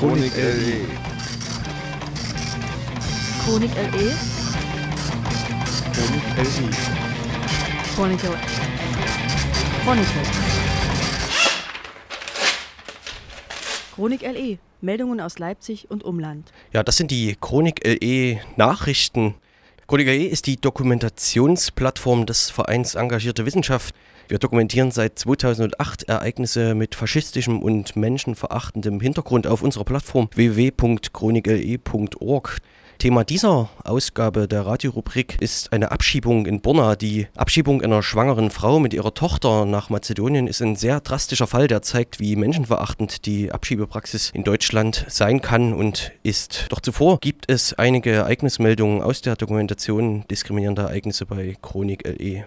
Chronik LE. Chronik LE. Chronik LE. Chronik LE. Chronik Chronik LE. Meldungen aus Leipzig und Umland. Ja, das sind die Chronik LE Nachrichten. Chronik LE ist die Dokumentationsplattform des Vereins Engagierte Wissenschaft. Wir dokumentieren seit 2008 Ereignisse mit faschistischem und menschenverachtendem Hintergrund auf unserer Plattform www.chronikle.org. Thema dieser Ausgabe der Radiorubrik ist eine Abschiebung in Borna. Die Abschiebung einer schwangeren Frau mit ihrer Tochter nach Mazedonien ist ein sehr drastischer Fall, der zeigt, wie menschenverachtend die Abschiebepraxis in Deutschland sein kann und ist. Doch zuvor gibt es einige Ereignismeldungen aus der Dokumentation diskriminierender Ereignisse bei Chronik LE.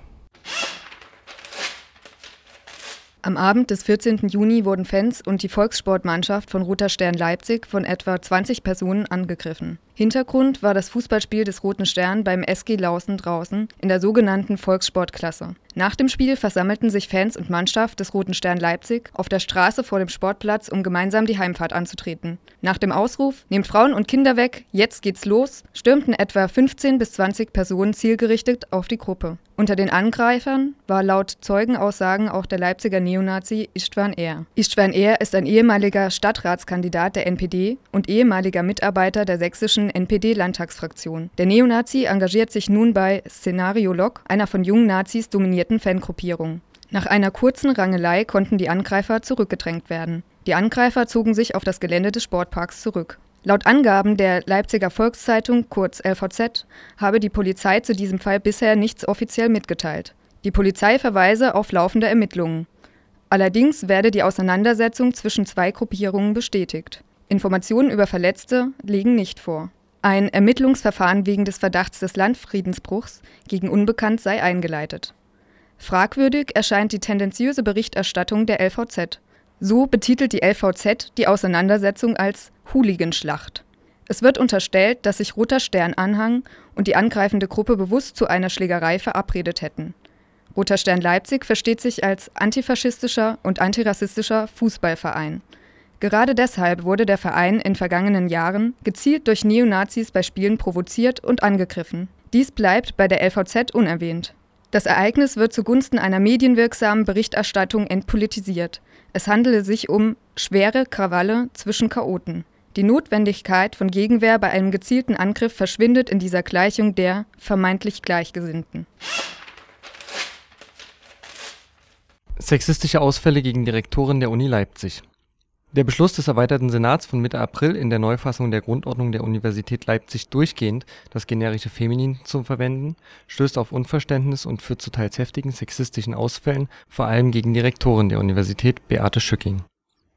Am Abend des 14. Juni wurden Fans und die Volkssportmannschaft von Roter Stern Leipzig von etwa 20 Personen angegriffen. Hintergrund war das Fußballspiel des Roten Stern beim SG Lausen draußen in der sogenannten Volkssportklasse. Nach dem Spiel versammelten sich Fans und Mannschaft des Roten Stern Leipzig auf der Straße vor dem Sportplatz, um gemeinsam die Heimfahrt anzutreten. Nach dem Ausruf Nehmt Frauen und Kinder weg, jetzt geht's los, stürmten etwa 15 bis 20 Personen zielgerichtet auf die Gruppe. Unter den Angreifern war laut Zeugenaussagen auch der Leipziger Neonazi Istvan Er. Istvan Er ist ein ehemaliger Stadtratskandidat der NPD und ehemaliger Mitarbeiter der sächsischen NPD-Landtagsfraktion. Der Neonazi engagiert sich nun bei Szenario Lok, einer von jungen Nazis dominierten Fangruppierung. Nach einer kurzen Rangelei konnten die Angreifer zurückgedrängt werden. Die Angreifer zogen sich auf das Gelände des Sportparks zurück. Laut Angaben der Leipziger Volkszeitung, kurz LVZ, habe die Polizei zu diesem Fall bisher nichts offiziell mitgeteilt. Die Polizei verweise auf laufende Ermittlungen. Allerdings werde die Auseinandersetzung zwischen zwei Gruppierungen bestätigt. Informationen über Verletzte liegen nicht vor. Ein Ermittlungsverfahren wegen des Verdachts des Landfriedensbruchs gegen Unbekannt sei eingeleitet. Fragwürdig erscheint die tendenziöse Berichterstattung der LVZ. So betitelt die LVZ die Auseinandersetzung als Hooliganschlacht. Es wird unterstellt, dass sich Roter Stern Anhang und die angreifende Gruppe bewusst zu einer Schlägerei verabredet hätten. Roter Stern Leipzig versteht sich als antifaschistischer und antirassistischer Fußballverein. Gerade deshalb wurde der Verein in vergangenen Jahren gezielt durch Neonazis bei Spielen provoziert und angegriffen. Dies bleibt bei der LVZ unerwähnt. Das Ereignis wird zugunsten einer medienwirksamen Berichterstattung entpolitisiert. Es handele sich um schwere Krawalle zwischen Chaoten. Die Notwendigkeit von Gegenwehr bei einem gezielten Angriff verschwindet in dieser Gleichung der vermeintlich Gleichgesinnten. Sexistische Ausfälle gegen Direktoren der Uni Leipzig. Der Beschluss des erweiterten Senats von Mitte April, in der Neufassung der Grundordnung der Universität Leipzig durchgehend das generische Feminin zu verwenden, stößt auf Unverständnis und führt zu teils heftigen sexistischen Ausfällen, vor allem gegen die Rektorin der Universität Beate Schücking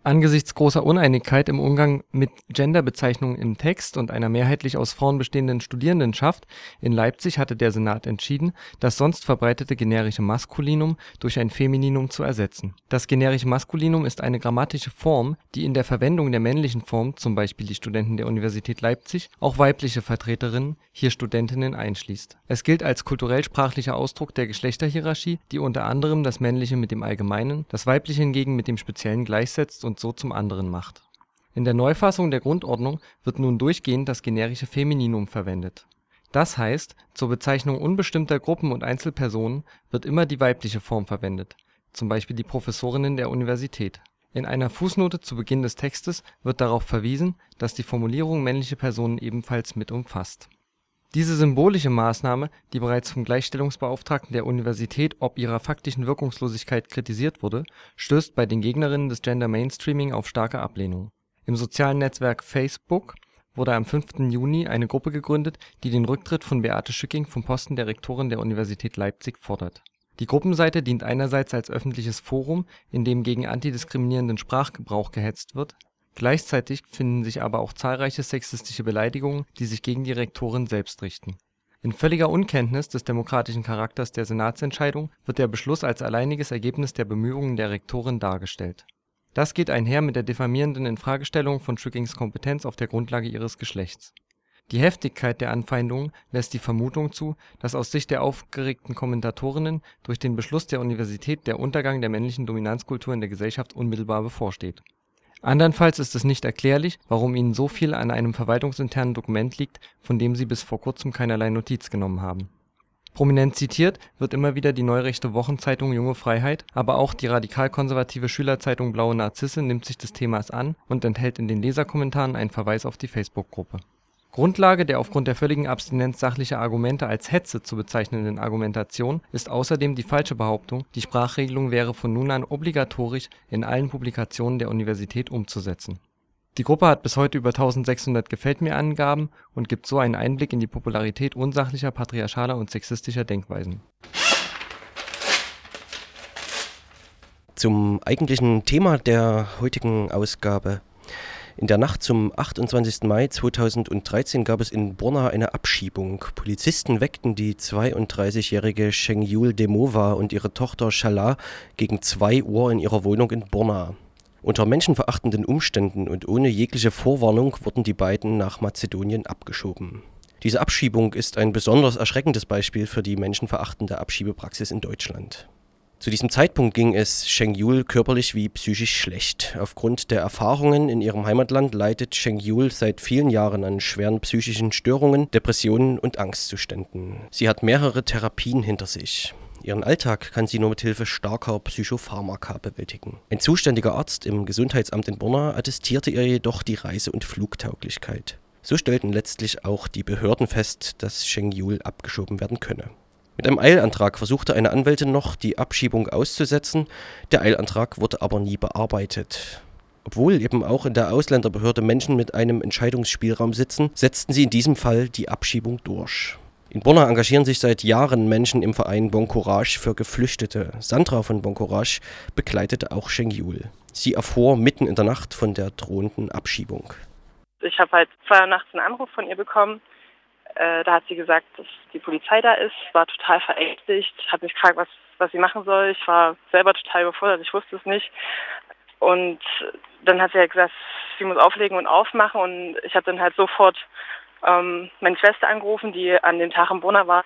Angesichts großer Uneinigkeit im Umgang mit Genderbezeichnungen im Text und einer mehrheitlich aus Frauen bestehenden Studierendenschaft in Leipzig hatte der Senat entschieden, das sonst verbreitete generische Maskulinum durch ein Femininum zu ersetzen. Das generische Maskulinum ist eine grammatische Form, die in der Verwendung der männlichen Form (z. B. die Studenten der Universität Leipzig) auch weibliche Vertreterinnen (hier Studentinnen) einschließt. Es gilt als kulturell-sprachlicher Ausdruck der Geschlechterhierarchie, die unter anderem das Männliche mit dem Allgemeinen, das Weibliche hingegen mit dem Speziellen gleichsetzt und so zum anderen macht. In der Neufassung der Grundordnung wird nun durchgehend das generische Femininum verwendet. Das heißt, zur Bezeichnung unbestimmter Gruppen und Einzelpersonen wird immer die weibliche Form verwendet (z. B. die Professorinnen der Universität). In einer Fußnote zu Beginn des Textes wird darauf verwiesen, dass die Formulierung männliche Personen ebenfalls mit umfasst diese symbolische Maßnahme, die bereits vom Gleichstellungsbeauftragten der Universität ob ihrer faktischen Wirkungslosigkeit kritisiert wurde, stößt bei den Gegnerinnen des Gender Mainstreaming auf starke Ablehnung. Im sozialen Netzwerk Facebook wurde am 5. Juni eine Gruppe gegründet, die den Rücktritt von Beate Schücking vom Posten der Rektorin der Universität Leipzig fordert. Die Gruppenseite dient einerseits als öffentliches Forum, in dem gegen antidiskriminierenden Sprachgebrauch gehetzt wird Gleichzeitig finden sich aber auch zahlreiche sexistische Beleidigungen, die sich gegen die Rektorin selbst richten. In völliger Unkenntnis des demokratischen Charakters der Senatsentscheidung wird der Beschluss als alleiniges Ergebnis der Bemühungen der Rektorin dargestellt. Das geht einher mit der diffamierenden Infragestellung von Schückings Kompetenz auf der Grundlage ihres Geschlechts. Die Heftigkeit der Anfeindungen lässt die Vermutung zu, dass aus Sicht der aufgeregten Kommentatorinnen durch den Beschluss der Universität der Untergang der männlichen Dominanzkultur in der Gesellschaft unmittelbar bevorsteht Andernfalls ist es nicht erklärlich, warum ihnen so viel an einem verwaltungsinternen Dokument liegt, von dem sie bis vor kurzem keinerlei Notiz genommen haben. Prominent zitiert wird immer wieder die neurechte Wochenzeitung Junge Freiheit, aber auch die radikal-konservative Schülerzeitung Blaue Narzisse nimmt sich des Themas an und enthält in den Leserkommentaren einen Verweis auf die Facebook-Gruppe. Grundlage der aufgrund der völligen Abstinenz sachlicher Argumente als Hetze zu bezeichnenden Argumentation ist außerdem die falsche Behauptung, die Sprachregelung wäre von nun an obligatorisch in allen Publikationen der Universität umzusetzen. Die Gruppe hat bis heute über 1600 Gefällt-mir-Angaben und gibt so einen Einblick in die Popularität unsachlicher, patriarchaler und sexistischer Denkweisen. Zum eigentlichen Thema der heutigen Ausgabe in der Nacht zum 28. Mai 2013 gab es in Borna eine Abschiebung. Polizisten weckten die 32-jährige Sheng Yul Demova und ihre Tochter Shala gegen 2 Uhr in ihrer Wohnung in Borna. Unter menschenverachtenden Umständen und ohne jegliche Vorwarnung wurden die beiden nach Mazedonien abgeschoben. Diese Abschiebung ist ein besonders erschreckendes Beispiel für die menschenverachtende Abschiebepraxis in Deutschland. Zu diesem Zeitpunkt ging es Sheng Yul körperlich wie psychisch schlecht. Aufgrund der Erfahrungen in ihrem Heimatland leidet Sheng Yul seit vielen Jahren an schweren psychischen Störungen, Depressionen und Angstzuständen. Sie hat mehrere Therapien hinter sich. Ihren Alltag kann sie nur mit Hilfe starker Psychopharmaka bewältigen. Ein zuständiger Arzt im Gesundheitsamt in Borna attestierte ihr jedoch die Reise- und Flugtauglichkeit. So stellten letztlich auch die Behörden fest, dass Sheng Yul abgeschoben werden könne. Mit einem Eilantrag versuchte eine Anwältin noch, die Abschiebung auszusetzen. Der Eilantrag wurde aber nie bearbeitet. Obwohl eben auch in der Ausländerbehörde Menschen mit einem Entscheidungsspielraum sitzen, setzten sie in diesem Fall die Abschiebung durch. In Bonner engagieren sich seit Jahren Menschen im Verein Bon Courage für Geflüchtete. Sandra von Bon Courage begleitete auch Sheng Yul. Sie erfuhr mitten in der Nacht von der drohenden Abschiebung. Ich habe halt zwei Uhr nachts einen Anruf von ihr bekommen äh, da hat sie gesagt, dass die Polizei da ist, war total verängstigt, hat mich gefragt, was, was sie machen soll. Ich war selber total überfordert, ich wusste es nicht. Und dann hat sie halt gesagt, sie muss auflegen und aufmachen. Und ich habe dann halt sofort ähm, meine Schwester angerufen, die an dem Tag im Brunner war.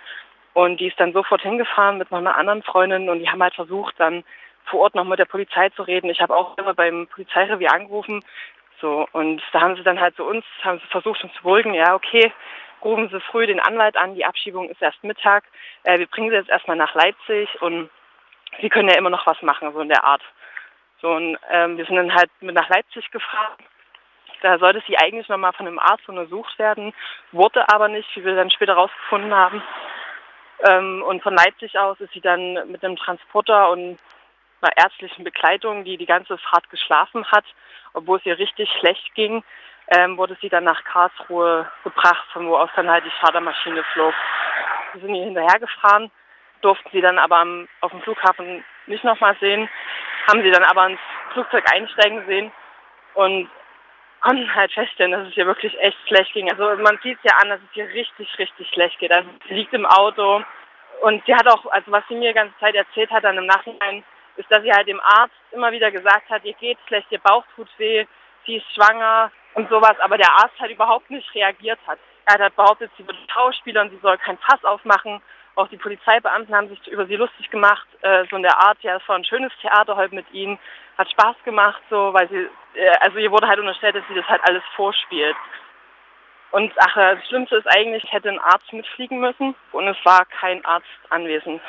Und die ist dann sofort hingefahren mit noch einer anderen Freundin und die haben halt versucht, dann vor Ort noch mit der Polizei zu reden. Ich habe auch immer beim Polizeirevier angerufen. So, und da haben sie dann halt so uns, haben sie versucht, uns zu beruhigen, ja, okay, rufen Sie früh den Anwalt an, die Abschiebung ist erst Mittag, äh, wir bringen Sie jetzt erstmal nach Leipzig und Sie können ja immer noch was machen, so in der Art. So, und ähm, wir sind dann halt mit nach Leipzig gefahren. Da sollte sie eigentlich nochmal von einem Arzt untersucht werden, wurde aber nicht, wie wir dann später rausgefunden haben. Ähm, und von Leipzig aus ist sie dann mit einem Transporter und einer ärztlichen Begleitung, die die ganze Fahrt geschlafen hat, obwohl es ihr richtig schlecht ging, ähm, wurde sie dann nach Karlsruhe gebracht, von wo aus dann halt die Chartermaschine flog. Wir sind ihr hinterhergefahren, durften sie dann aber am, auf dem Flughafen nicht nochmal sehen, haben sie dann aber ins Flugzeug einsteigen sehen und konnten halt feststellen, dass es ihr wirklich echt schlecht ging. Also man sieht es ja an, dass es ihr richtig, richtig schlecht geht. Also sie liegt im Auto und sie hat auch, also was sie mir die ganze Zeit erzählt hat dann im Nachhinein, ist, dass sie halt dem Arzt immer wieder gesagt hat, ihr geht schlecht, ihr Bauch tut weh, sie ist schwanger, und sowas, aber der Arzt halt überhaupt nicht reagiert hat. Er hat halt behauptet, sie würde Schauspieler und sie soll kein Fass aufmachen. Auch die Polizeibeamten haben sich über sie lustig gemacht, äh, so in der Art, ja, es war ein schönes Theater heute mit ihnen, hat Spaß gemacht, so, weil sie, äh, also ihr wurde halt unterstellt, dass sie das halt alles vorspielt. Und ach, das Schlimmste ist eigentlich, hätte ein Arzt mitfliegen müssen und es war kein Arzt anwesend.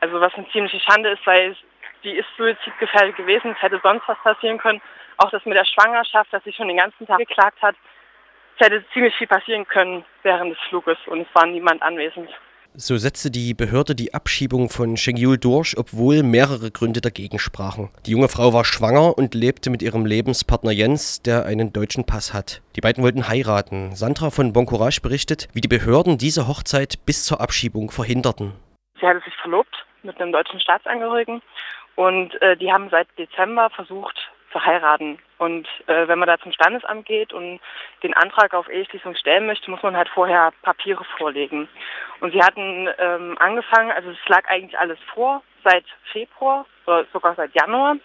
Also was eine ziemliche Schande ist, weil die ist suizidgefährdet gewesen, es hätte sonst was passieren können. Auch das mit der Schwangerschaft, dass sie schon den ganzen Tag geklagt hat. Es hätte ziemlich viel passieren können während des Fluges und es war niemand anwesend. So setzte die Behörde die Abschiebung von Shengyul durch, obwohl mehrere Gründe dagegen sprachen. Die junge Frau war schwanger und lebte mit ihrem Lebenspartner Jens, der einen deutschen Pass hat. Die beiden wollten heiraten. Sandra von Bon Courage berichtet, wie die Behörden diese Hochzeit bis zur Abschiebung verhinderten. Sie hatte sich verlobt mit einem deutschen Staatsangehörigen und äh, die haben seit Dezember versucht, zu heiraten. Und äh, wenn man da zum Standesamt geht und den Antrag auf Eheschließung stellen möchte, muss man halt vorher Papiere vorlegen. Und sie hatten ähm, angefangen, also es lag eigentlich alles vor, seit Februar oder sogar seit Januar.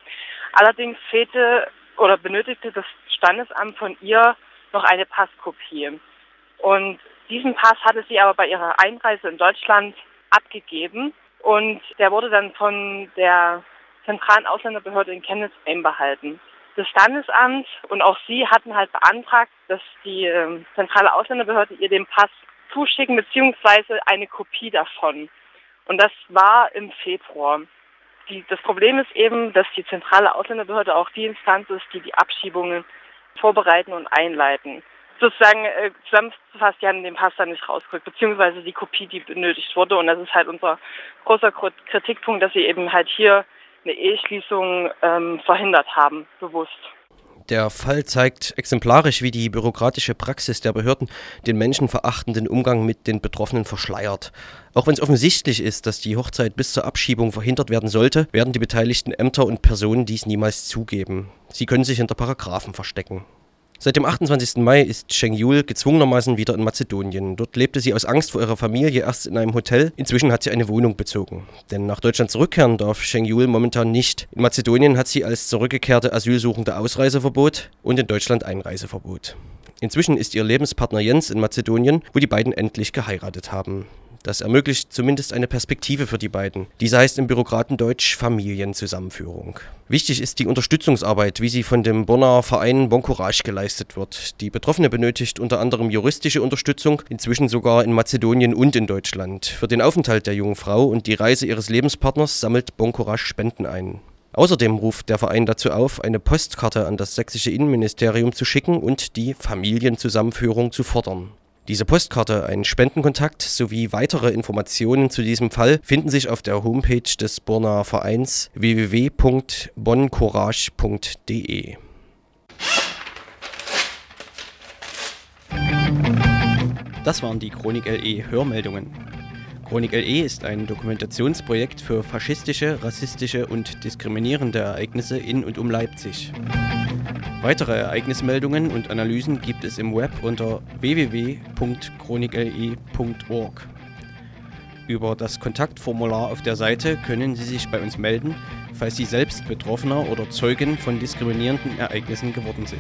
Allerdings fehlte oder benötigte das Standesamt von ihr noch eine Passkopie. Und diesen Pass hatte sie aber bei ihrer Einreise in Deutschland abgegeben. Und der wurde dann von der zentralen Ausländerbehörde in Kenntnis einbehalten. das Standesamt und auch sie hatten halt beantragt, dass die ähm, zentrale Ausländerbehörde ihr den Pass zuschicken, beziehungsweise eine Kopie davon. Und das war im Februar. Die, das Problem ist eben, dass die zentrale Ausländerbehörde auch die Instanz ist, die die Abschiebungen vorbereiten und einleiten. Sozusagen äh, zusammengefasst, die haben den Pass dann nicht rausgerückt, beziehungsweise die Kopie, die benötigt wurde. Und das ist halt unser großer Kritikpunkt, dass sie eben halt hier eine Eheschließung ähm, verhindert haben, bewusst. Der Fall zeigt exemplarisch, wie die bürokratische Praxis der Behörden den menschenverachtenden Umgang mit den Betroffenen verschleiert. Auch wenn es offensichtlich ist, dass die Hochzeit bis zur Abschiebung verhindert werden sollte, werden die beteiligten Ämter und Personen dies niemals zugeben. Sie können sich hinter Paragraphen verstecken. Seit dem 28. Mai ist Sheng Yul gezwungenermaßen wieder in Mazedonien. Dort lebte sie aus Angst vor ihrer Familie erst in einem Hotel. Inzwischen hat sie eine Wohnung bezogen. Denn nach Deutschland zurückkehren darf Sheng Yul momentan nicht. In Mazedonien hat sie als zurückgekehrte Asylsuchende Ausreiseverbot und in Deutschland Einreiseverbot. Inzwischen ist ihr Lebenspartner Jens in Mazedonien, wo die beiden endlich geheiratet haben. Das ermöglicht zumindest eine Perspektive für die beiden. Diese heißt im Bürokratendeutsch Familienzusammenführung. Wichtig ist die Unterstützungsarbeit, wie sie von dem Bonner Verein Bon Courage geleistet wird. Die Betroffene benötigt unter anderem juristische Unterstützung, inzwischen sogar in Mazedonien und in Deutschland. Für den Aufenthalt der jungen Frau und die Reise ihres Lebenspartners sammelt Bon Courage Spenden ein. Außerdem ruft der Verein dazu auf, eine Postkarte an das sächsische Innenministerium zu schicken und die Familienzusammenführung zu fordern. Diese Postkarte, ein Spendenkontakt sowie weitere Informationen zu diesem Fall finden sich auf der Homepage des Borner Vereins www.bonncourage.de. Das waren die Chronik LE Hörmeldungen. Chronik LE ist ein Dokumentationsprojekt für faschistische, rassistische und diskriminierende Ereignisse in und um Leipzig. Weitere Ereignismeldungen und Analysen gibt es im Web unter www.chronikle.org. Über das Kontaktformular auf der Seite können Sie sich bei uns melden, falls Sie selbst Betroffener oder Zeugen von diskriminierenden Ereignissen geworden sind.